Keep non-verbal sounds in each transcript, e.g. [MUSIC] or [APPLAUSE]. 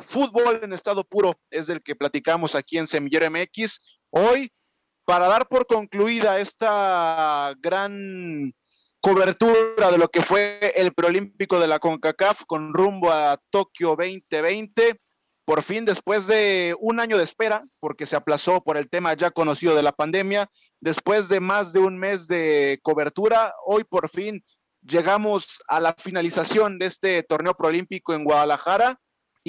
Fútbol en estado puro es del que platicamos aquí en Semillero MX. Hoy, para dar por concluida esta gran cobertura de lo que fue el preolímpico de la CONCACAF con rumbo a Tokio 2020. Por fin, después de un año de espera, porque se aplazó por el tema ya conocido de la pandemia, después de más de un mes de cobertura, hoy por fin llegamos a la finalización de este torneo proolímpico en Guadalajara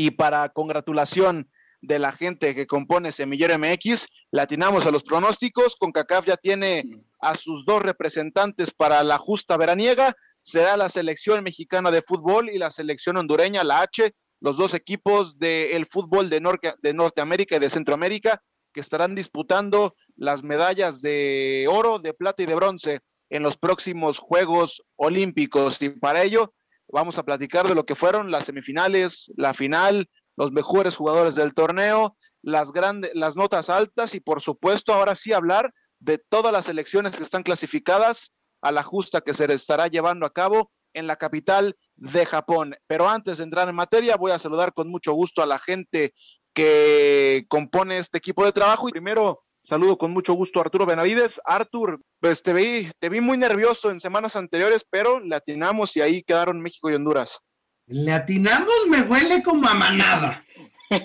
y para congratulación de la gente que compone Semillero MX, latinamos a los pronósticos, CONCACAF ya tiene a sus dos representantes para la justa veraniega, será la selección mexicana de fútbol y la selección hondureña, la H, los dos equipos del fútbol de, de Norteamérica y de Centroamérica que estarán disputando las medallas de oro, de plata y de bronce en los próximos Juegos Olímpicos. Y para ello vamos a platicar de lo que fueron las semifinales, la final, los mejores jugadores del torneo, las grandes, las notas altas y por supuesto ahora sí hablar de todas las elecciones que están clasificadas a la justa que se estará llevando a cabo en la capital de Japón. Pero antes de entrar en materia, voy a saludar con mucho gusto a la gente que compone este equipo de trabajo. Y primero, saludo con mucho gusto a Arturo Benavides. Artur, pues te vi, te vi muy nervioso en semanas anteriores, pero le atinamos y ahí quedaron México y Honduras. Le atinamos, me huele como a manada.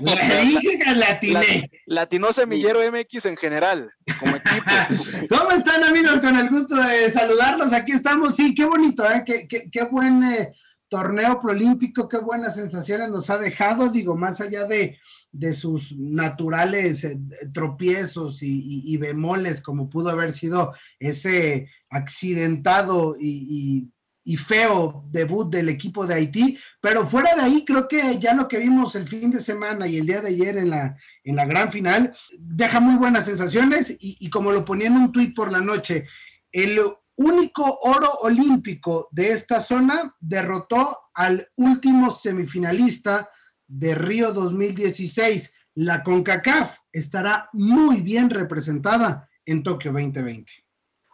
Le [LAUGHS] dije que le atiné. Latinó Semillero MX en general, como equipo. [LAUGHS] ¿Cómo están, amigos? Con el gusto de saludarlos. Aquí estamos. Sí, qué bonito, ¿eh? Qué, qué, buen eh, torneo proolímpico, qué buenas sensaciones nos ha dejado. Digo, más allá de, de sus naturales eh, tropiezos y, bemoles, como pudo haber sido ese accidentado y y feo debut del equipo de Haití, pero fuera de ahí creo que ya lo que vimos el fin de semana y el día de ayer en la, en la gran final deja muy buenas sensaciones y, como lo ponía en un tuit por la noche, el único oro olímpico de esta zona derrotó al último semifinalista de Río 2016. La CONCACAF estará muy bien representada en Tokio 2020.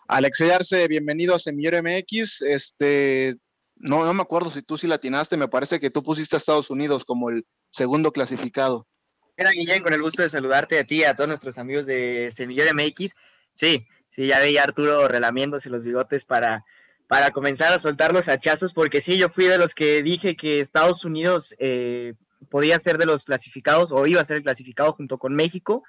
Alexey Arce, bienvenido a Semillero MX. Este, no, no me acuerdo si tú sí latinaste, me parece que tú pusiste a Estados Unidos como el segundo clasificado. Era Guillén, con el gusto de saludarte a ti y a todos nuestros amigos de Semillero MX. Sí, sí, ya veía a Arturo relamiéndose los bigotes para, para comenzar a soltar los hachazos, porque sí, yo fui de los que dije que Estados Unidos eh, podía ser de los clasificados o iba a ser el clasificado junto con México.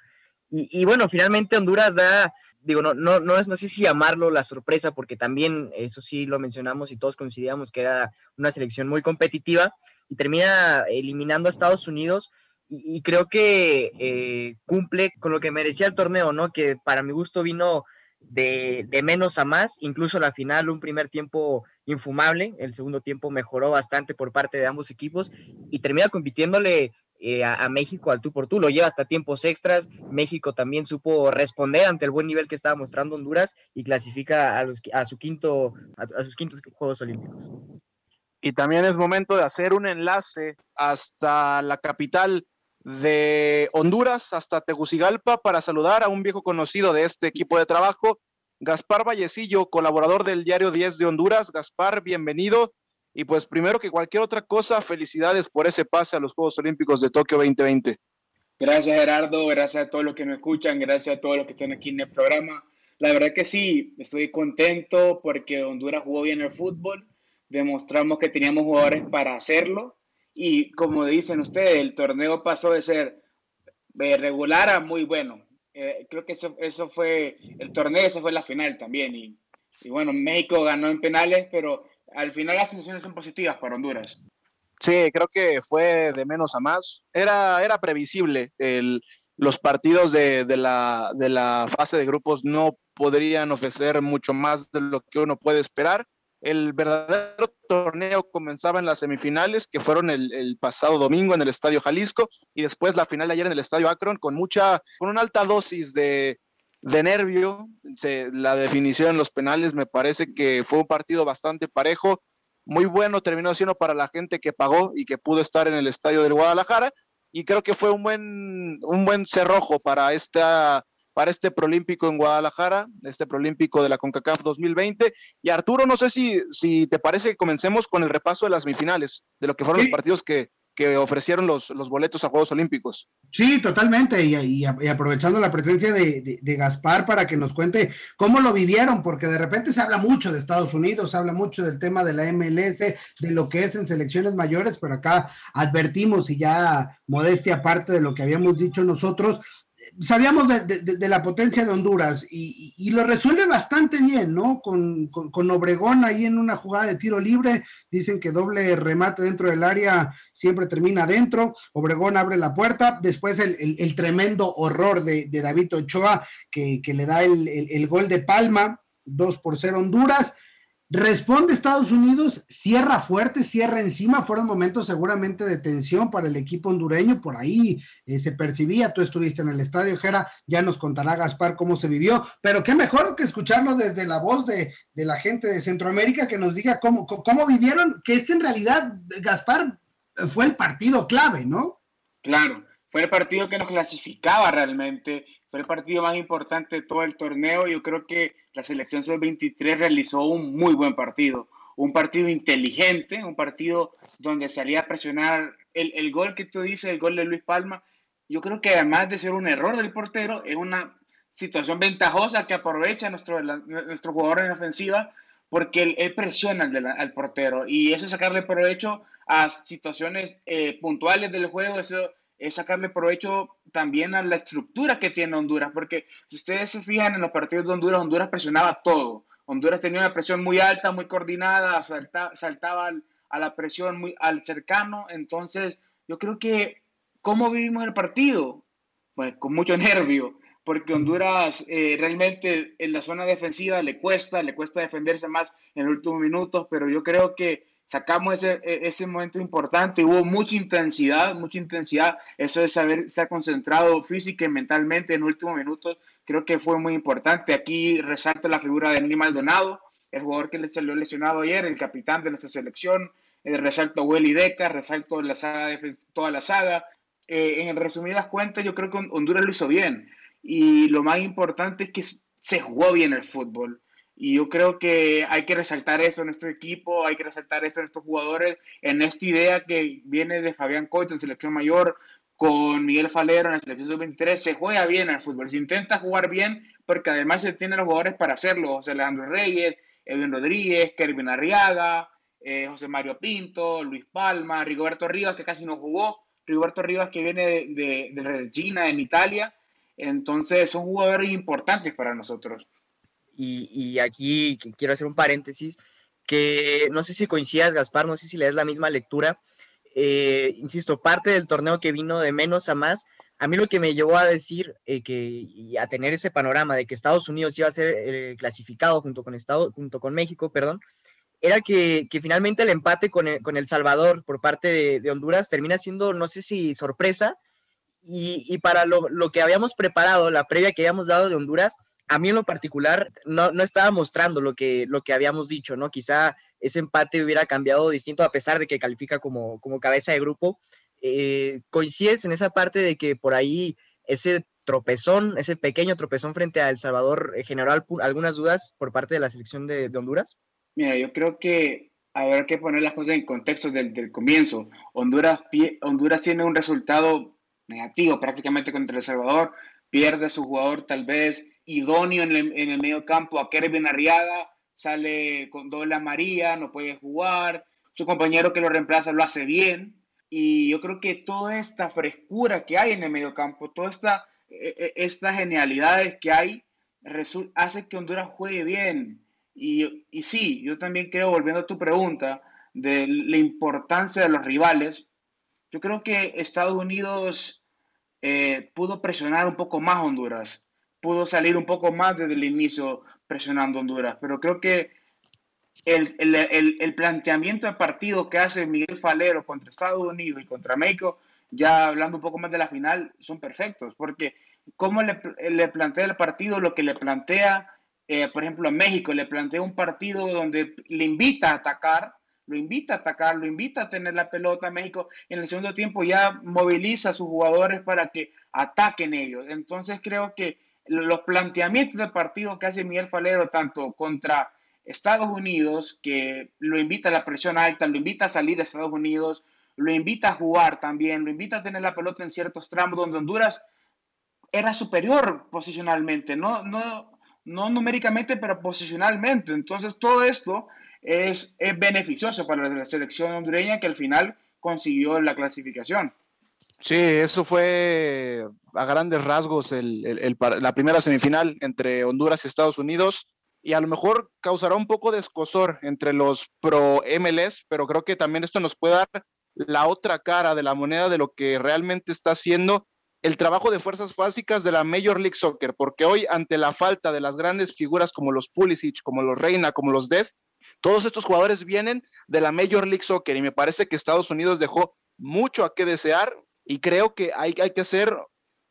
Y, y, bueno, finalmente Honduras da, digo, no, no, no, no sé si llamarlo la sorpresa, porque también eso sí lo mencionamos y todos coincidíamos que era una selección muy competitiva y termina eliminando a Estados Unidos y, creo que eh, cumple con lo que merecía el torneo, ¿no? Que para mi gusto vino de, de, menos a más, incluso la final, un primer tiempo infumable, el segundo tiempo mejoró bastante por parte de ambos equipos y termina compitiéndole eh, a, México al tú por tú, lo lleva hasta tiempos extras, México también supo responder ante el buen nivel que estaba mostrando Honduras y clasifica a, los, a, su quinto, a, sus quintos Juegos Olímpicos. Y también es momento de hacer un enlace hasta la capital de Honduras, hasta Tegucigalpa, para saludar a un viejo conocido de este equipo de trabajo, Gaspar Vallecillo, colaborador del diario 10 de Honduras. Gaspar, bienvenido. Y pues primero que cualquier otra cosa, felicidades por ese pase a los Juegos Olímpicos de Tokio 2020. Gracias Gerardo, gracias a todos los que nos escuchan, gracias a todos los que están aquí en el programa. La verdad que sí, estoy contento porque Honduras jugó bien el fútbol, demostramos que teníamos jugadores para hacerlo y como dicen ustedes, el torneo pasó de ser eh, regular a muy bueno. Eh, creo que eso, eso fue el torneo, eso fue la final también y, y bueno, México ganó en penales, pero al final las sensaciones son positivas para Honduras. Sí, creo que fue de menos a más. Era, era previsible. El, los partidos de, de, la, de la fase de grupos no podrían ofrecer mucho más de lo que uno puede esperar. El verdadero torneo comenzaba en las semifinales, que fueron el, pasado domingo en el Estadio Jalisco, y después la final ayer en el Estadio Akron, con mucha, con una alta dosis de, de nervio. la definición en los penales me parece que fue un partido bastante parejo, muy bueno, terminó siendo para la gente que pagó y que pudo estar en el Estadio del Guadalajara, y creo que fue un buen, un buen cerrojo para esta para este Prolímpico en Guadalajara, este Prolímpico de la CONCACAF 2020. Y Arturo, no sé si, si te parece que comencemos con el repaso de las semifinales, de lo que fueron los partidos que, que ofrecieron los, los, boletos a Juegos Olímpicos. Sí, totalmente, y, aprovechando la presencia de, de, Gaspar para que nos cuente cómo lo vivieron, porque de repente se habla mucho de Estados Unidos, se habla mucho del tema de la MLS, de lo que es en selecciones mayores, pero acá advertimos y ya modestia aparte de lo que habíamos dicho nosotros, sabíamos de, la potencia de Honduras y, lo resuelve bastante bien, ¿no? Con, Obregón ahí en una jugada de tiro libre, dicen que doble remate dentro del área siempre termina dentro, Obregón abre la puerta, después el, tremendo horror de, David Ochoa que, le da el, el, gol de Palma, 2 por 0 Honduras, Responde Estados Unidos, cierra fuerte, cierra encima, fueron momentos seguramente de tensión para el equipo hondureño, por ahí eh, se percibía, tú estuviste en el estadio, Jera, ya nos contará Gaspar cómo se vivió, pero qué mejor que escucharlo desde la voz de, la gente de Centroamérica que nos diga cómo, cómo vivieron, que este en realidad, Gaspar, fue el partido clave, ¿no? Claro, fue el partido que nos clasificaba realmente fue el partido más importante de todo el torneo. Yo creo que la selección sub-23 realizó un muy buen partido, un partido inteligente, un partido donde salía a presionar el, el, gol que tú dices, el gol de Luis Palma. Yo creo que además de ser un error del portero, es una situación ventajosa que aprovecha nuestro, nuestro jugador en ofensiva porque él, presiona al, al, portero y eso es sacarle provecho a situaciones eh, puntuales del juego, eso es sacarle provecho también a la estructura que tiene Honduras, porque si ustedes se fijan en los partidos de Honduras, Honduras presionaba todo. Honduras tenía una presión muy alta, muy coordinada, saltaba a la presión muy al cercano. Entonces, yo creo que, ¿cómo vivimos el partido? Pues con mucho nervio, porque Honduras eh, realmente en la zona defensiva le cuesta, le cuesta defenderse más en los últimos minutos, pero yo creo que sacamos ese, e, ese momento importante, hubo mucha intensidad, mucha intensidad, eso de saber se ha concentrado física y mentalmente en últimos minutos, creo que fue muy importante. Aquí resalta la figura de Nini Maldonado, el jugador que le salió lesionado ayer, el capitán de nuestra selección, el resalto a Welly Deca, resalto la saga toda la saga. Eh, en resumidas cuentas, yo creo que Honduras lo hizo bien. Y lo más importante es que se jugó bien el fútbol. Y yo creo que hay que resaltar eso en nuestro equipo, hay que resaltar eso en estos jugadores, en esta idea que viene de Fabián Coito en selección mayor, con Miguel Falero en la selección sub-23, se juega bien al fútbol, se intenta jugar bien porque además se tienen los jugadores para hacerlo, José Alejandro Reyes, Edwin Rodríguez, Kervin Arriaga, eh, José Mario Pinto, Luis Palma, Rigoberto Rivas que casi no jugó, Rigoberto Rivas que viene de, de, de Regina en Italia, entonces son jugadores importantes para nosotros y, aquí quiero hacer un paréntesis, que no sé si coincidas, Gaspar, no sé si le das la misma lectura. Eh, insisto, parte del torneo que vino de menos a más, a mí lo que me llevó a decir eh, que, y a tener ese panorama de que Estados Unidos iba a ser eh, clasificado junto con, Estado, junto con México, perdón, era que, finalmente el empate con el, con el Salvador por parte de, Honduras termina siendo, no sé si sorpresa, y, y para lo, lo, que habíamos preparado, la previa que habíamos dado de Honduras, a mí en lo particular no, no, estaba mostrando lo que, lo que habíamos dicho, ¿no? Quizá ese empate hubiera cambiado distinto a pesar de que califica como, como cabeza de grupo. Eh, ¿Coincides en esa parte de que por ahí ese tropezón, ese pequeño tropezón frente a El Salvador eh, generó algunas dudas por parte de la selección de, Honduras? Mira, yo creo que habrá que poner las cosas en contexto desde el comienzo. Honduras, Honduras tiene un resultado negativo prácticamente contra El Salvador, pierde a su jugador tal vez idóneo en el, en el medio campo a Kervin Arriaga, sale con doble María, no puede jugar, su compañero que lo reemplaza lo hace bien, y yo creo que toda esta frescura que hay en el medio campo, todas esta, e, e, estas genialidades que hay, hace que Honduras juegue bien. Y, y sí, yo también creo, volviendo a tu pregunta, de la importancia de los rivales, yo creo que Estados Unidos eh, pudo presionar un poco más Honduras pudo salir un poco más desde el inicio presionando Honduras. Pero creo que el, el, el, planteamiento de partido que hace Miguel Falero contra Estados Unidos y contra México, ya hablando un poco más de la final, son perfectos, porque cómo le, le plantea el partido, lo que le plantea, eh, por ejemplo, a México, le plantea un partido donde le invita a atacar, lo invita a atacar, lo invita a tener la pelota México, en el segundo tiempo ya moviliza a sus jugadores para que ataquen ellos. Entonces creo que los planteamientos de partido que hace Miguel Falero, tanto contra Estados Unidos, que lo invita a la presión alta, lo invita a salir a Estados Unidos, lo invita a jugar también, lo invita a tener la pelota en ciertos tramos donde Honduras era superior posicionalmente, no, no, no numéricamente, pero posicionalmente. Entonces todo esto es, es beneficioso para la selección hondureña que al final consiguió la clasificación. Sí, eso fue a grandes rasgos la primera semifinal entre Honduras y Estados Unidos y a lo mejor causará un poco de escosor entre los pro MLS, pero creo que también esto nos puede dar la otra cara de la moneda de lo que realmente está haciendo el trabajo de fuerzas básicas de la Major League Soccer, porque hoy ante la falta de las grandes figuras como los Pulisic, como los Reina, como los Dest, todos estos jugadores vienen de la Major League Soccer y me parece que Estados Unidos dejó mucho a qué desear y creo que hay, que hacer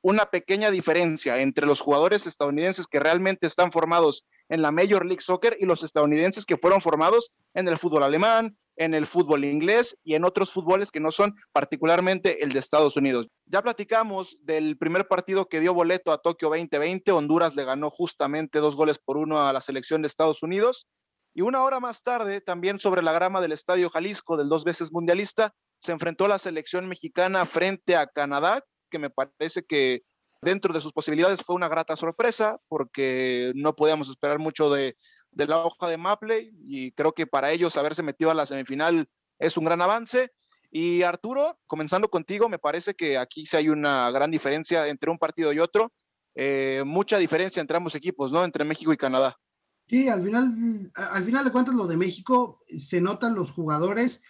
una pequeña diferencia entre los jugadores estadounidenses que realmente están formados en la Major League Soccer y los estadounidenses que fueron formados en el fútbol alemán, en el fútbol inglés y en otros fútboles que no son particularmente el de Estados Unidos. Ya platicamos del primer partido que dio boleto a Tokio 2020. Honduras le ganó justamente dos goles por uno a la selección de Estados Unidos. Y una hora más tarde, también sobre la grama del Estadio Jalisco del dos veces mundialista, se enfrentó la selección mexicana frente a Canadá, que me parece que dentro de sus posibilidades fue una grata sorpresa porque no podíamos esperar mucho de, la hoja de Maple y creo que para ellos haberse metido a la semifinal es un gran avance. Y Arturo, comenzando contigo, me parece que aquí sí hay una gran diferencia entre un partido y otro, eh, mucha diferencia entre ambos equipos, ¿no? Entre México y Canadá. Sí, al final, al final de cuentas lo de México se notan los jugadores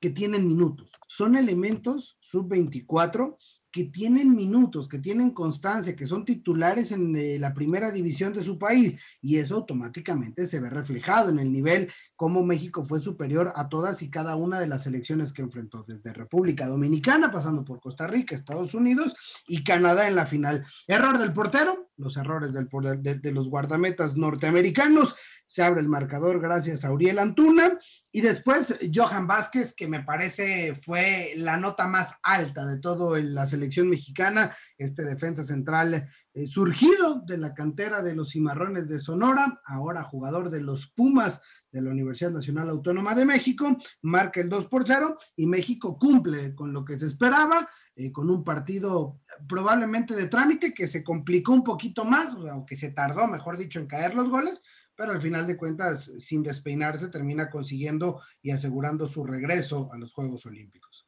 que tienen minutos. Son elementos sub-24 que tienen minutos, que tienen constancia, que son titulares en eh, la primera división de su país y eso automáticamente se ve reflejado en el nivel como México fue superior a todas y cada una de las selecciones que enfrentó desde República Dominicana, pasando por Costa Rica, Estados Unidos y Canadá en la final. Error del portero, los errores del, de, de los guardametas norteamericanos, se abre el marcador gracias a Uriel Antuna y después Johan Vázquez, que me parece fue la nota más alta de todo la selección mexicana, este defensa central eh, surgido de la cantera de los Cimarrones de Sonora, ahora jugador de los Pumas de la Universidad Nacional Autónoma de México, marca el 2 por 0 y México cumple con lo que se esperaba. Eh, con un partido probablemente de trámite que se complicó un poquito más, o que se tardó, mejor dicho, en caer los goles, pero al final de cuentas, sin despeinarse, termina consiguiendo y asegurando su regreso a los Juegos Olímpicos.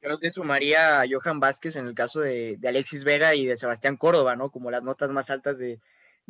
Creo que sumaría a Johan Vázquez en el caso de, Alexis Vega y de Sebastián Córdoba, ¿no? Como las notas más altas de,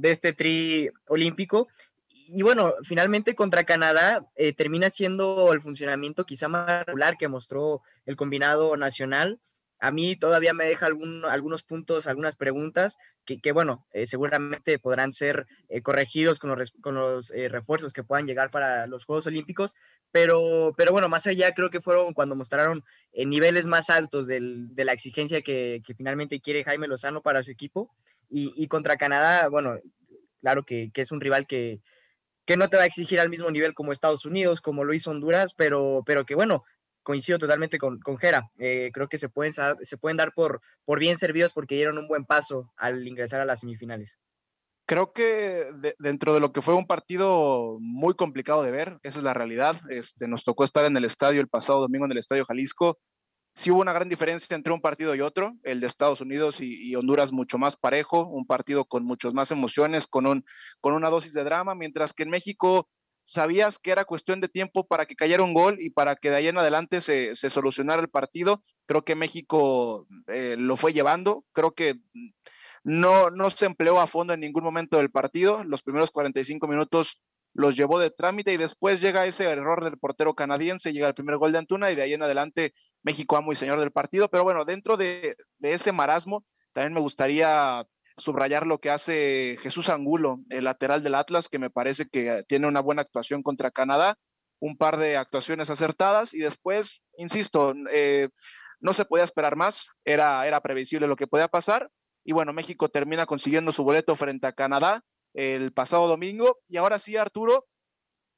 este tri olímpico. Y bueno, finalmente contra Canadá eh, termina siendo el funcionamiento quizá más regular que mostró el combinado nacional a mí todavía me deja algunos puntos, algunas preguntas que, bueno, eh, seguramente podrán ser eh, corregidos con los, eh, refuerzos que puedan llegar para los Juegos Olímpicos, pero, pero bueno, más allá creo que fueron cuando mostraron niveles más altos de la exigencia que, finalmente quiere Jaime Lozano para su equipo y, contra Canadá, bueno, claro que, es un rival que, que no te va a exigir al mismo nivel como Estados Unidos, como lo hizo Honduras, pero, pero que bueno, coincido totalmente con, con Jera. Eh, creo que se pueden, se pueden dar por, por bien servidos porque dieron un buen paso al ingresar a las semifinales. Creo que dentro de lo que fue un partido muy complicado de ver, esa es la realidad. Este, nos tocó estar en el estadio el pasado domingo en el Estadio Jalisco. Sí hubo una gran diferencia entre un partido y otro, el de Estados Unidos y, Honduras mucho más parejo, un partido con muchas más emociones, con, un, con una dosis de drama, mientras que en México sabías que era cuestión de tiempo para que cayera un gol y para que de ahí en adelante se, solucionara el partido. Creo que México eh, lo fue llevando, creo que no, no se empleó a fondo en ningún momento del partido. Los primeros 45 minutos los llevó de trámite y después llega ese error del portero canadiense, llega el primer gol de Antuna y de ahí en adelante México amo y señor del partido. Pero bueno, dentro de, de ese marasmo, también me gustaría subrayar lo que hace Jesús Angulo, el lateral del Atlas, que me parece que tiene una buena actuación contra Canadá, un par de actuaciones acertadas y después, insisto, eh, no se podía esperar más, era, era previsible lo que podía pasar y bueno, México termina consiguiendo su boleto frente a Canadá el pasado domingo y ahora sí, Arturo,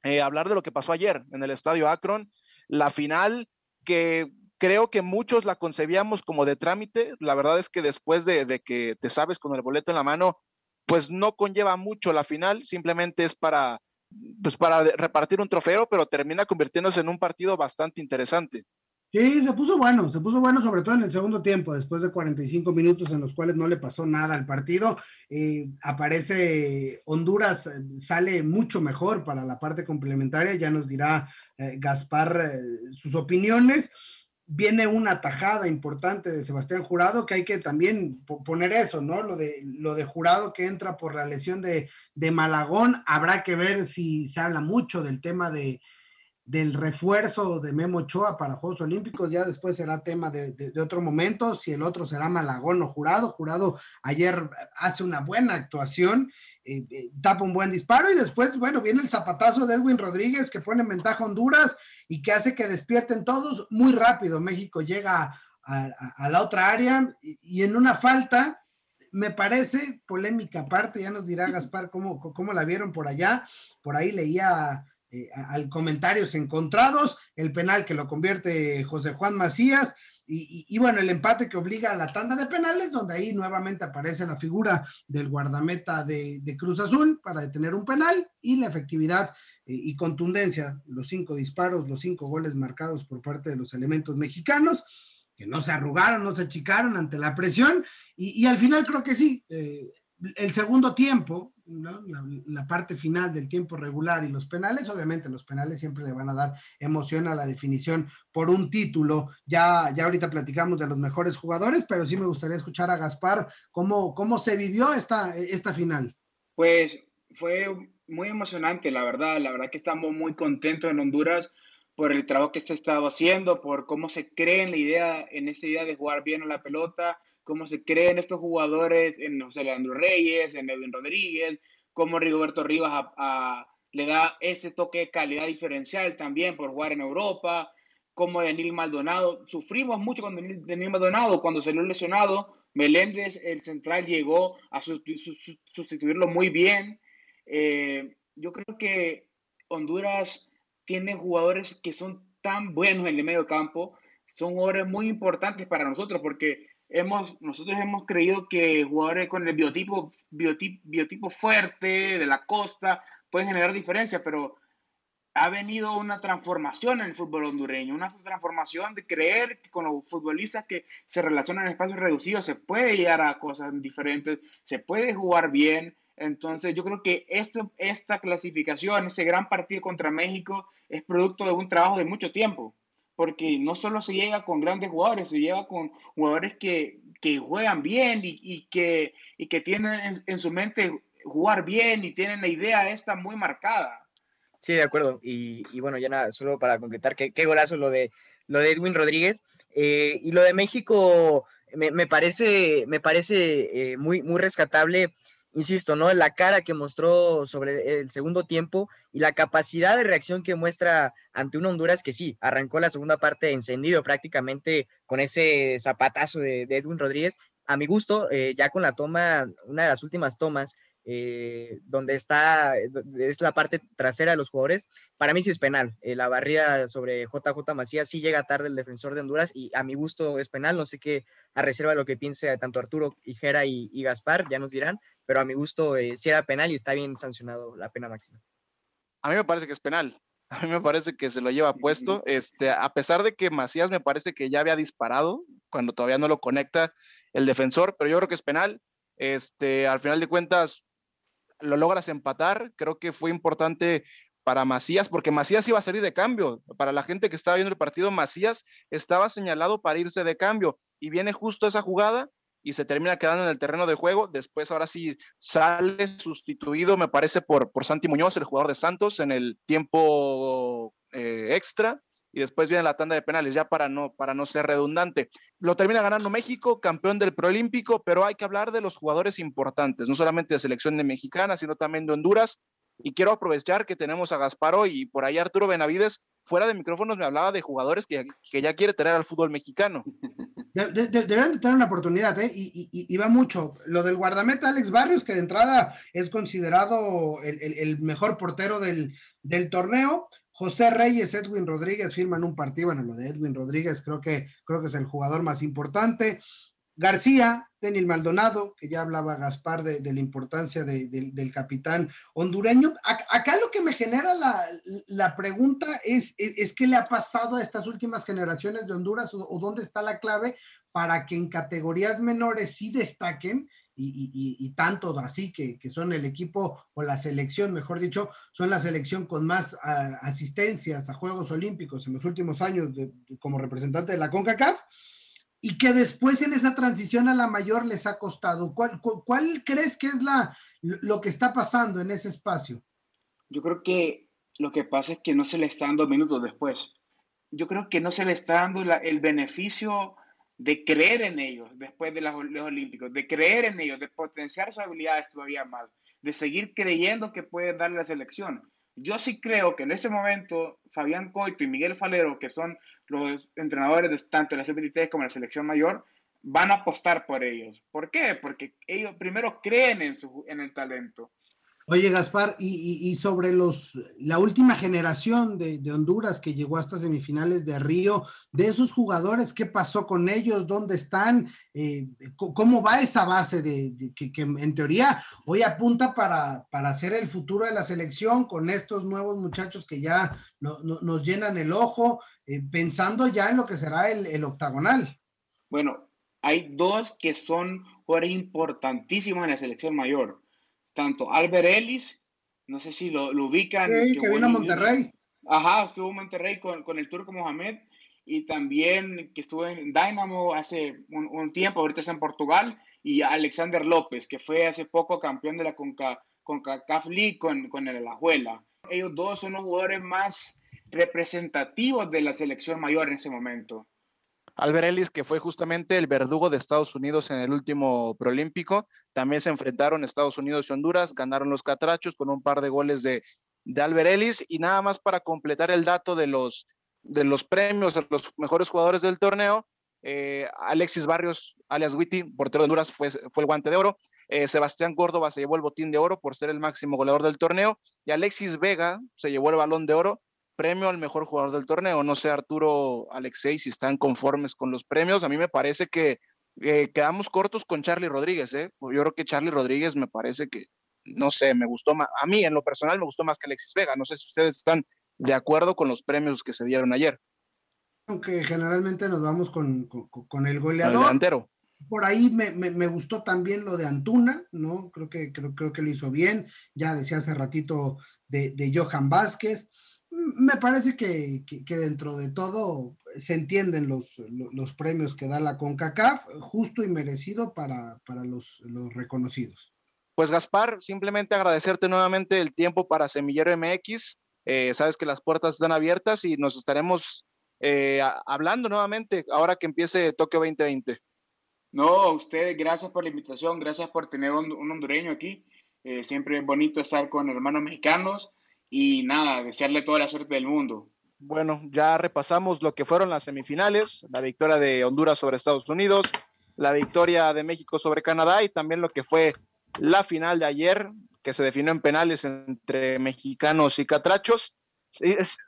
eh, hablar de lo que pasó ayer en el estadio Akron, la final que creo que muchos la concebíamos como de trámite. La verdad es que después de, que te sabes con el boleto en la mano, pues no conlleva mucho la final, simplemente es para, pues para repartir un trofeo, pero termina convirtiéndose en un partido bastante interesante. Sí, se puso bueno, se puso bueno sobre todo en el segundo tiempo, después de 45 minutos en los cuales no le pasó nada al partido. Eh, aparece Honduras, eh, sale mucho mejor para la parte complementaria, ya nos dirá eh, Gaspar sus opiniones viene una tajada importante de Sebastián Jurado, que hay que también poner eso, ¿no? Lo de, lo de Jurado que entra por la lesión de, Malagón, habrá que ver si se habla mucho del tema de, del refuerzo de Memo Ochoa para Juegos Olímpicos, ya después será tema de, otro momento, si el otro será Malagón o Jurado. Jurado ayer hace una buena actuación, eh, eh, tapa un buen disparo y después, bueno, viene el zapatazo de Edwin Rodríguez que pone en ventaja a Honduras y que hace que despierten todos muy rápido. México llega a, la otra área y, en una falta, me parece polémica aparte, ya nos dirá Gaspar cómo, cómo la vieron por allá. Por ahí leía eh, al comentarios encontrados, el penal que lo convierte José Juan Macías. Y, bueno, el empate que obliga a la tanda de penales, donde ahí nuevamente aparece la figura del guardameta de, Cruz Azul para detener un penal y la efectividad y contundencia, los cinco disparos, los cinco goles marcados por parte de los elementos mexicanos, que no se arrugaron, no se achicaron ante la presión, y, al final creo que sí, eh, el segundo tiempo, la, parte final del tiempo regular y los penales, obviamente los penales siempre le van a dar emoción a la definición por un título. Ya, ya ahorita platicamos de los mejores jugadores, pero sí me gustaría escuchar a Gaspar cómo, cómo se vivió esta, esta final. Pues fue muy emocionante, la verdad. La verdad que estamos muy contentos en Honduras por el trabajo que se ha estado haciendo, por cómo se cree en la idea, en esa idea de jugar bien a la pelota, cómo se creen estos jugadores en José Leandro Reyes, en Edwin Rodríguez, cómo Rigoberto Rivas le da ese toque de calidad diferencial también por jugar en Europa, como Daniel Maldonado. Sufrimos mucho con Daniel Maldonado cuando salió lesionado. Meléndez, el central, llegó a sustituirlo muy bien. Eh, yo creo que Honduras tiene jugadores que son tan buenos en el medio campo, son jugadores muy importantes para nosotros porque hemos, nosotros hemos creído que jugadores con el biotipo, biotipo, biotipo fuerte de la costa pueden generar diferencias, pero ha venido una transformación en el fútbol hondureño, una transformación de creer que con los futbolistas que se relacionan en espacios reducidos se puede llegar a cosas diferentes, se puede jugar bien, entonces yo creo que esto, esta clasificación, ese gran partido contra México, es producto de un trabajo de mucho tiempo, porque no solo se llega con grandes jugadores, se llega con jugadores que, que juegan bien y, y, que, y que tienen en, su mente jugar bien y tienen la idea esta muy marcada. Sí, de acuerdo. Y, y bueno, ya nada, solo para concretar, qué, qué golazo lo de, lo de Edwin Rodríguez. Eh, y lo de México me, me parece, me parece eh, muy, muy rescatable insisto, ¿no? La cara que mostró sobre el segundo tiempo y la capacidad de reacción que muestra ante un Honduras que sí, arrancó la segunda parte encendido prácticamente con ese zapatazo de, Edwin Rodríguez. A mi gusto, eh, ya con la toma, una de las últimas tomas, eh, donde está, es la parte trasera de los jugadores, para mí sí es penal. Eh, la barrida sobre JJ Macías sí llega tarde el defensor de Honduras y a mi gusto es penal. No sé qué, a reserva de lo que piense tanto Arturo Hijera y, y Gaspar, ya nos dirán, pero a mi gusto eh, sí era penal y está bien sancionado la pena máxima. A mí me parece que es penal. [LAUGHS] A mí me parece que se lo lleva puesto. Este, a pesar de que Macías me parece que ya había disparado cuando todavía no lo conecta el defensor, pero yo creo que es penal. Este, al final de cuentas, lo logras empatar. Creo que fue importante para Macías, porque Macías iba a salir de cambio. Para la gente que estaba viendo el partido, Macías estaba señalado para irse de cambio y viene justo esa jugada y se termina quedando en el terreno de juego. Después, ahora sí, sale sustituido, me parece, por, por Santi Muñoz, el jugador de Santos, en el tiempo eh, extra. Y después viene la tanda de penales, ya para no, para no ser redundante. Lo termina ganando México, campeón del Proolímpico, pero hay que hablar de los jugadores importantes, no solamente de selección de mexicana, sino también de Honduras. Y quiero aprovechar que tenemos a Gasparo y por ahí Arturo Benavides, fuera de micrófonos me hablaba de jugadores que, que ya quiere tener al fútbol mexicano. De, deberían de tener una oportunidad, ¿eh? Y, y, va mucho. Lo del guardameta Alex Barrios, que de entrada es considerado el, el, el mejor portero del, del torneo, José Reyes, Edwin Rodríguez firman un partido, bueno, lo de Edwin Rodríguez creo que, creo que es el jugador más importante. García, Denil Maldonado, que ya hablaba Gaspar de, la importancia del capitán hondureño. Acá lo que me genera la, pregunta es, es, qué le ha pasado a estas últimas generaciones de Honduras o, dónde está la clave para que en categorías menores sí destaquen y, tanto así que, son el equipo o la selección, mejor dicho, son la selección con más ah, asistencias a Juegos Olímpicos en los últimos años como representante de la CONCACAF y que después en esa transición a la mayor les ha costado. ¿Cuál, cuál crees que es la, lo que está pasando en ese espacio? Yo creo que lo que pasa es que no se le está dando minutos después. Yo creo que no se le está dando el beneficio de creer en ellos después de los, Olímpicos, de creer en ellos, de potenciar sus habilidades todavía más, de seguir creyendo que pueden darle la selección. Yo sí creo que en ese momento Fabián Coito y Miguel Falero, que son los entrenadores de tanto la sub-23 como la selección mayor, van a apostar por ellos. ¿Por qué? Porque ellos primero creen en, su, en el talento. Oye, Gaspar, y, sobre los la última generación de, Honduras que llegó hasta semifinales de Río, de esos jugadores, ¿qué pasó con ellos? ¿Dónde están? Eh, ¿Cómo va esa base de, que, en teoría hoy apunta para, para hacer el futuro de la selección con estos nuevos muchachos que ya nos llenan el ojo, eh, pensando ya en lo que será el, el octagonal? Bueno, hay dos que son jugadores importantísimos en la selección mayor tanto Albert Ellis, no sé si lo, ubican. Sí, que, vino a Monterrey. Ajá, estuvo en Monterrey con, con, el turco Mohamed y también que estuvo en Dynamo hace un, tiempo, ahorita está en Portugal, y Alexander López, que fue hace poco campeón de la Conca, CONCACAF League con, con el Alajuela. Ellos dos son los jugadores más representativos de la selección mayor en ese momento. Albert Ellis, que fue justamente el verdugo de Estados Unidos en el último proolímpico. También se enfrentaron Estados Unidos y Honduras, ganaron los catrachos con un par de goles de, de Ellis. Y nada más para completar el dato de los, de los premios a los mejores jugadores del torneo, eh, Alexis Barrios, alias Witty, portero de Honduras, fue, fue el guante de oro. Eh, Sebastián Córdoba se llevó el botín de oro por ser el máximo goleador del torneo. Y Alexis Vega se llevó el balón de oro premio al mejor jugador del torneo. No sé, Arturo, Alexei, si están conformes con los premios. A mí me parece que eh, quedamos cortos con Charlie Rodríguez. ¿eh? Yo creo que Charlie Rodríguez me parece que, no sé, me gustó más. A mí, en lo personal, me gustó más que Alexis Vega. No sé si ustedes están de acuerdo con los premios que se dieron ayer. Aunque generalmente nos vamos con, con, el goleador. El delantero. Por ahí me, me, gustó también lo de Antuna, ¿no? Creo que, creo, creo que lo hizo bien. Ya decía hace ratito de, de Johan Vázquez me parece que, dentro de todo se entienden los, los, premios que da la CONCACAF, justo y merecido para, los, reconocidos. Pues Gaspar, simplemente agradecerte nuevamente el tiempo para Semillero MX. Eh, sabes que las puertas están abiertas y nos estaremos eh, hablando nuevamente ahora que empiece Tokio 2020. No, ustedes, gracias por la invitación, gracias por tener un, hondureño aquí. Eh, siempre es bonito estar con hermanos mexicanos y nada, desearle toda la suerte del mundo. Bueno, ya repasamos lo que fueron las semifinales, la victoria de Honduras sobre Estados Unidos, la victoria de México sobre Canadá y también lo que fue la final de ayer, que se definió en penales entre mexicanos y catrachos.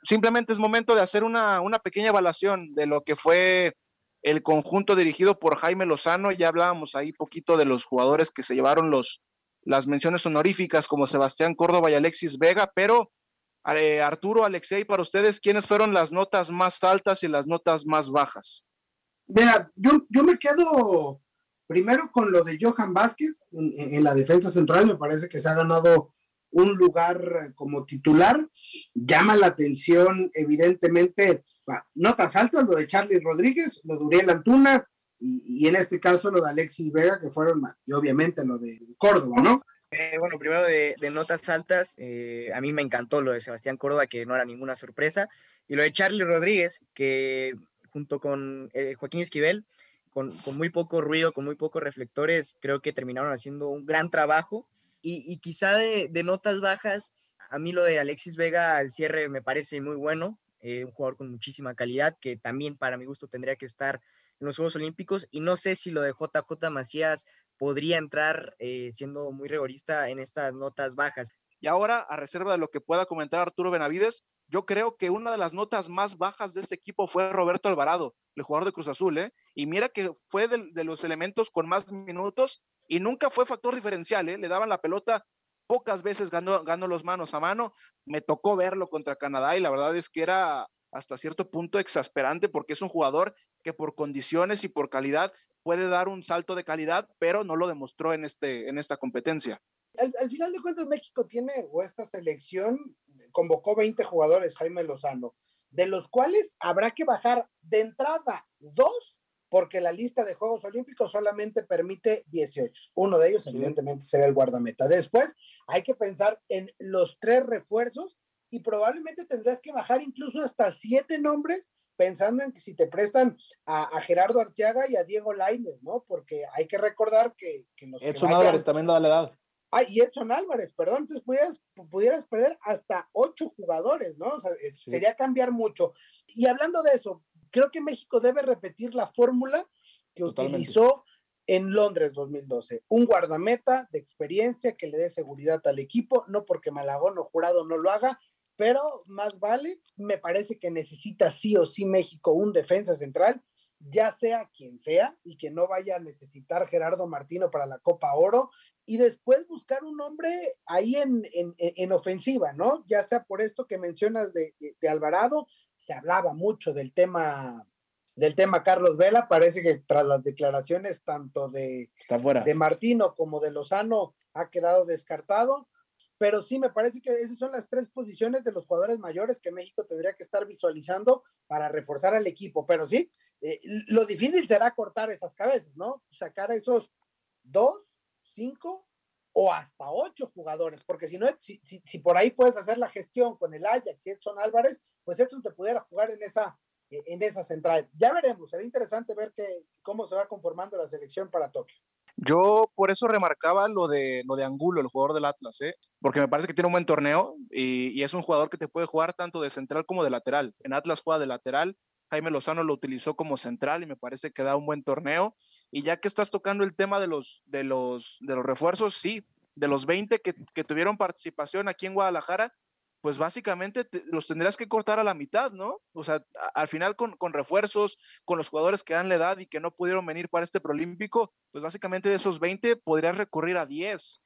simplemente es momento de hacer una, una pequeña evaluación de lo que fue el conjunto dirigido por Jaime Lozano. Ya hablábamos ahí poquito de los jugadores que se llevaron los, las menciones honoríficas como Sebastián Córdoba y Alexis Vega, pero eh, Arturo, Alexei, para ustedes, ¿quiénes fueron las notas más altas y las notas más bajas? Mira, yo, yo me quedo primero con lo de Johan Vázquez en, la defensa central, me parece que se ha ganado un lugar como titular. Llama la atención, evidentemente, notas altas, lo de Charlie Rodríguez, lo de Uriel Antuna, y, en este caso lo de Alexis Vega, que fueron, y obviamente lo de Córdoba, ¿no? Eh, bueno, primero de, notas altas, eh, a mí me encantó lo de Sebastián Córdoba, que no era ninguna sorpresa. Y lo de Charlie Rodríguez, que junto con eh, Joaquín Esquivel, con, muy poco ruido, con muy pocos reflectores, creo que terminaron haciendo un gran trabajo. Y, quizá de, notas bajas, a mí lo de Alexis Vega al cierre me parece muy bueno, un jugador con muchísima calidad, que también para mi gusto tendría que estar en los Juegos Olímpicos. Y no sé si lo de JJ Macías podría entrar, eh, siendo muy rigorista, en estas notas bajas. Y ahora, a reserva de lo que pueda comentar Arturo Benavides, yo creo que una de las notas más bajas de este equipo fue Roberto Alvarado, el jugador de Cruz Azul, ¿eh? Y mira que fue de, los elementos con más minutos y nunca fue factor diferencial, ¿eh? Le daban la pelota, pocas veces ganó, ganó los manos a mano. Me tocó verlo contra Canadá y la verdad es que era hasta cierto punto exasperante porque es un jugador que por condiciones y por calidad puede dar un salto de calidad, pero no lo demostró en, este, en esta competencia. Al, final de cuentas, México tiene, o esta selección convocó 20 jugadores, Jaime Lozano, de los cuales habrá que bajar de entrada dos, porque la lista de Juegos Olímpicos solamente permite 18. Uno de ellos, evidentemente, será el guardameta. Después, hay que pensar en los tres refuerzos y probablemente tendrás que bajar incluso hasta siete nombres pensando en que si te prestan a, Gerardo Arteaga y a Diego Lainez, ¿no? Porque hay que recordar que, que Edson Álvarez también da la edad. Ah, y Edson Álvarez, perdón, entonces pudieras, pudieras perder hasta ocho jugadores, ¿no? O sea, sería cambiar mucho. Y hablando de eso, creo que México debe repetir la fórmula que utilizó en Londres 2012. Un guardameta de experiencia que le dé seguridad al equipo, no porque Malagón o Jurado no lo haga, pero más vale, me parece que necesita sí o sí México un defensa central, ya sea quien sea, y que no vaya a necesitar Gerardo Martino para la Copa Oro, y después buscar un hombre ahí en, en, ofensiva, ¿no? Ya sea por esto que mencionas de, de, Alvarado, se hablaba mucho del tema del tema Carlos Vela, parece que tras las declaraciones tanto de, de Martino como de Lozano ha quedado descartado pero sí me parece que esas son las tres posiciones de los jugadores mayores que México tendría que estar visualizando para reforzar al equipo. Pero sí, eh, lo difícil será cortar esas cabezas, ¿no? Sacar esos dos, cinco o hasta ocho jugadores, porque si no, si, si, por ahí puedes hacer la gestión con el Ajax y Edson Álvarez, pues Edson te pudiera jugar en esa, en esa central. Ya veremos, será interesante ver que, cómo se va conformando la selección para Tokio. Yo por eso remarcaba lo de, lo de Angulo, el jugador del Atlas, ¿eh? porque me parece que tiene un buen torneo y, es un jugador que te puede jugar tanto de central como de lateral. En Atlas juega de lateral, Jaime Lozano lo utilizó como central y me parece que da un buen torneo. Y ya que estás tocando el tema de los, de los, de los refuerzos, sí, de los 20 que, que tuvieron participación aquí en Guadalajara, pues básicamente los tendrás que cortar a la mitad, ¿no? O sea, al final con, refuerzos, con los jugadores que dan la edad y que no pudieron venir para este Prolímpico, pues básicamente de esos 20 podrías recurrir a 10.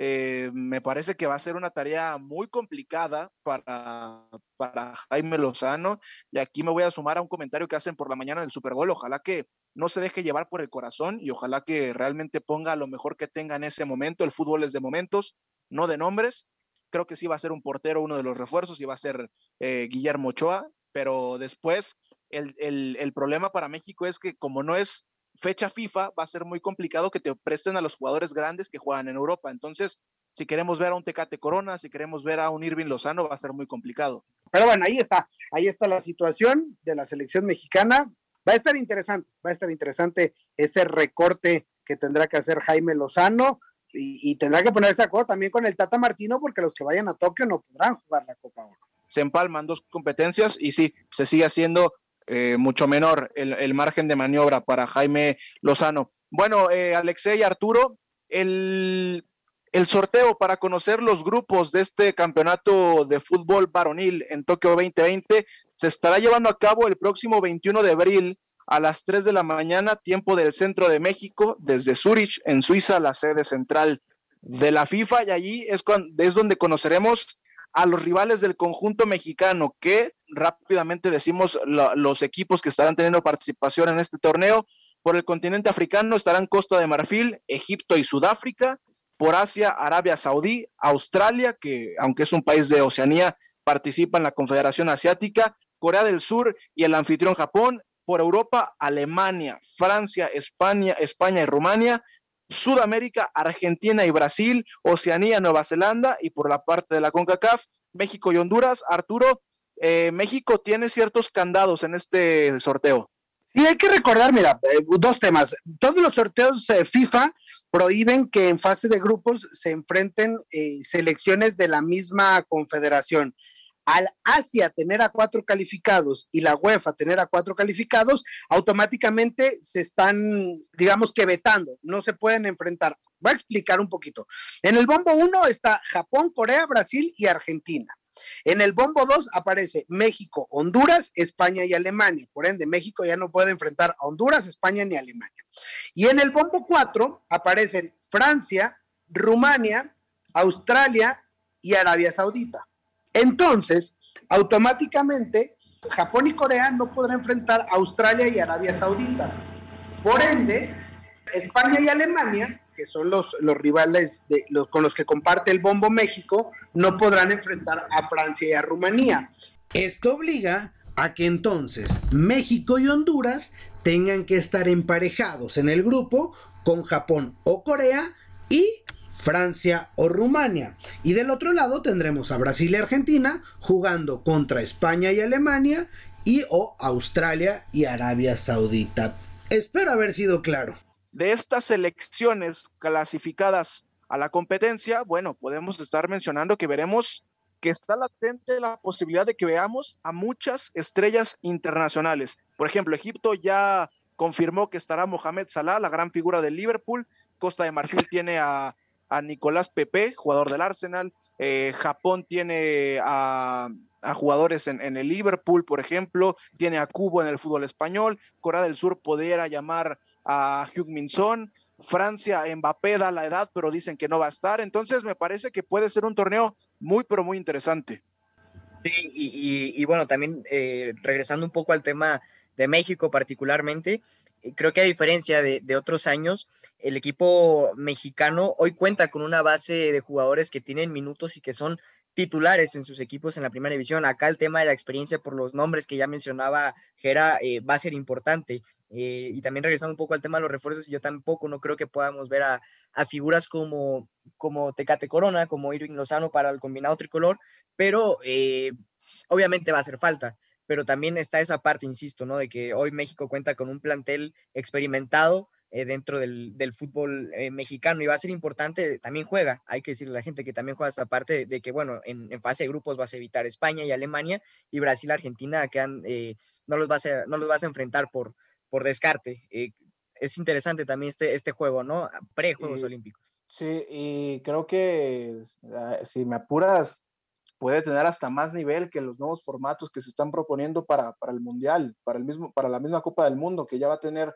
Eh, me parece que va a ser una tarea muy complicada para, para Jaime Lozano. Y aquí me voy a sumar a un comentario que hacen por la mañana del Super Bowl. Ojalá que no se deje llevar por el corazón y ojalá que realmente ponga lo mejor que tenga en ese momento. El fútbol es de momentos, no de nombres creo que sí va a ser un portero uno de los refuerzos y va a ser eh, Guillermo Ochoa, pero después el, problema para México es que como no es fecha FIFA, va a ser muy complicado que te presten a los jugadores grandes que juegan en Europa. Entonces, si queremos ver a un Tecate Corona, si queremos ver a un Irving Lozano, va a ser muy complicado. Pero bueno, ahí está, ahí está la situación de la selección mexicana. Va a estar interesante, va a estar interesante ese recorte que tendrá que hacer Jaime Lozano y, tendrá que ponerse de acuerdo también con el Tata Martino porque los que vayan a Tokio no podrán jugar la Copa Oro. Se empalman dos competencias y sí, se sigue haciendo eh, mucho menor el, margen de maniobra para Jaime Lozano. Bueno, eh, Alexei y Arturo, el, el sorteo para conocer los grupos de este campeonato de fútbol varonil en Tokio 2020 se estará llevando a cabo el próximo 21 de abril a las 3 de la mañana, tiempo del centro de México, desde Zurich, en Suiza, la sede central de la FIFA, y allí es, es donde conoceremos a los rivales del conjunto mexicano, que rápidamente decimos los equipos que estarán teniendo participación en este torneo. Por el continente africano estarán Costa de Marfil, Egipto y Sudáfrica. Por Asia, Arabia Saudí, Australia, que aunque es un país de Oceanía, participa en la Confederación Asiática, Corea del Sur y el anfitrión Japón, por Europa, Alemania, Francia, España, España y Rumania, Sudamérica, Argentina y Brasil, Oceanía, Nueva Zelanda y por la parte de la CONCACAF, México y Honduras. Arturo, eh, México tiene ciertos candados en este sorteo. Sí, hay que recordar, mira, eh, dos temas. Todos los sorteos eh, FIFA prohíben que en fase de grupos se enfrenten selecciones de la misma confederación. Al Asia tener a cuatro calificados y la UEFA tener a cuatro calificados, automáticamente se están, digamos que vetando, no se pueden enfrentar. Voy a explicar un poquito. En el bombo 1 está Japón, Corea, Brasil y Argentina. En el bombo 2 aparece México, Honduras, España y Alemania. Por ende, México ya no puede enfrentar a Honduras, España ni Alemania. Y en el bombo 4 aparecen Francia, Rumania, Australia y Arabia Saudita. Entonces, automáticamente, Japón y Corea no podrán enfrentar a Australia y Arabia Saudita. Por ende, España y Alemania que son los, los rivales con los que comparte el bombo México, no podrán enfrentar a Francia y a Rumanía. Esto obliga a que entonces México y Honduras tengan que estar emparejados en el grupo con Japón o Corea y Francia o Rumania. Y del otro lado tendremos a Brasil y Argentina jugando contra España y Alemania y o Australia y Arabia Saudita. Espero haber sido claro de estas selecciones clasificadas a la competencia, bueno, podemos estar mencionando que veremos que está latente la posibilidad de que veamos a muchas estrellas internacionales. Por ejemplo, Egipto ya confirmó que estará Mohamed Salah, la gran figura del Liverpool. Costa de Marfil tiene a, Nicolás Pepe, jugador del Arsenal. Eh, Japón tiene a, jugadores en, el Liverpool, por ejemplo. Tiene a Cubo en el fútbol español. Corea del Sur podría llamar a Hugh Minson. Francia, Mbappé da la edad, pero dicen que no va a estar. Entonces me parece que puede ser un torneo muy, pero muy interesante. Sí, y, bueno, también eh, regresando un poco al tema de México particularmente, creo que a diferencia de, otros años, el equipo mexicano hoy cuenta con una base de jugadores que tienen minutos y que son titulares en sus equipos en la primera división. Acá el tema de la experiencia por los nombres que ya mencionaba Gera eh, va a ser importante. Eh, y también regresando un poco al tema de los refuerzos, yo tampoco no creo que podamos ver a, figuras como, como Tecate Corona, como Irving Lozano para el combinado tricolor, pero eh, obviamente va a hacer falta. Pero también está esa parte, insisto, ¿no? De que hoy México cuenta con un plantel experimentado, eh, dentro del, fútbol mexicano y va a ser importante, también juega, hay que decirle a la gente que también juega esta parte de, que, bueno, en, fase de grupos vas a evitar España y Alemania y Brasil, Argentina, que no, los vas a, no los vas a enfrentar por, por descarte. Eh, es interesante también este, este juego, ¿no? Pre-Juegos Olímpicos. Sí, y creo que ah, si me apuras, puede tener hasta más nivel que los nuevos formatos que se están proponiendo para, para el Mundial, para, el mismo, para la misma Copa del Mundo, que ya va a tener,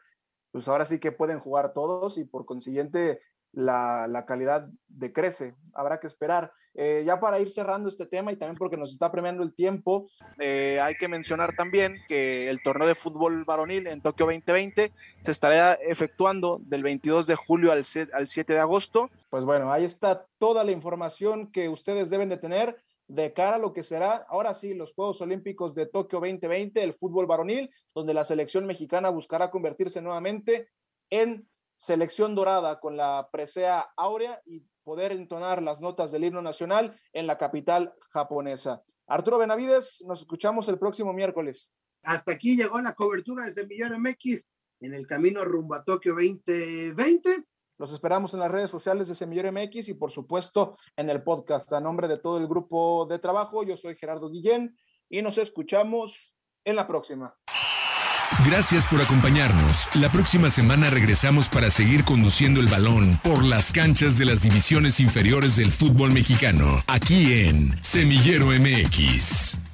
pues ahora sí que pueden jugar todos y por consiguiente la, la calidad decrece. Habrá que esperar. Eh, ya para ir cerrando este tema y también porque nos está premiando el tiempo, eh, hay que mencionar también que el torneo de fútbol varonil en Tokio 2020 se estará efectuando del 22 de julio al 7 de agosto. Pues bueno, ahí está toda la información que ustedes deben de tener de cara a lo que será ahora sí los Juegos Olímpicos de Tokio 2020, el fútbol varonil, donde la selección mexicana buscará convertirse nuevamente en selección dorada con la presea áurea y poder entonar las notas del himno nacional en la capital japonesa. Arturo Benavides, nos escuchamos el próximo miércoles. Hasta aquí llegó la cobertura desde Millón MX en el camino rumbo a Tokio 2020. Los esperamos en las redes sociales de Semillero MX y por supuesto en el podcast. A nombre de todo el grupo de trabajo, yo soy Gerardo Guillén y nos escuchamos en la próxima. Gracias por acompañarnos. La próxima semana regresamos para seguir conduciendo el balón por las canchas de las divisiones inferiores del fútbol mexicano, aquí en Semillero MX.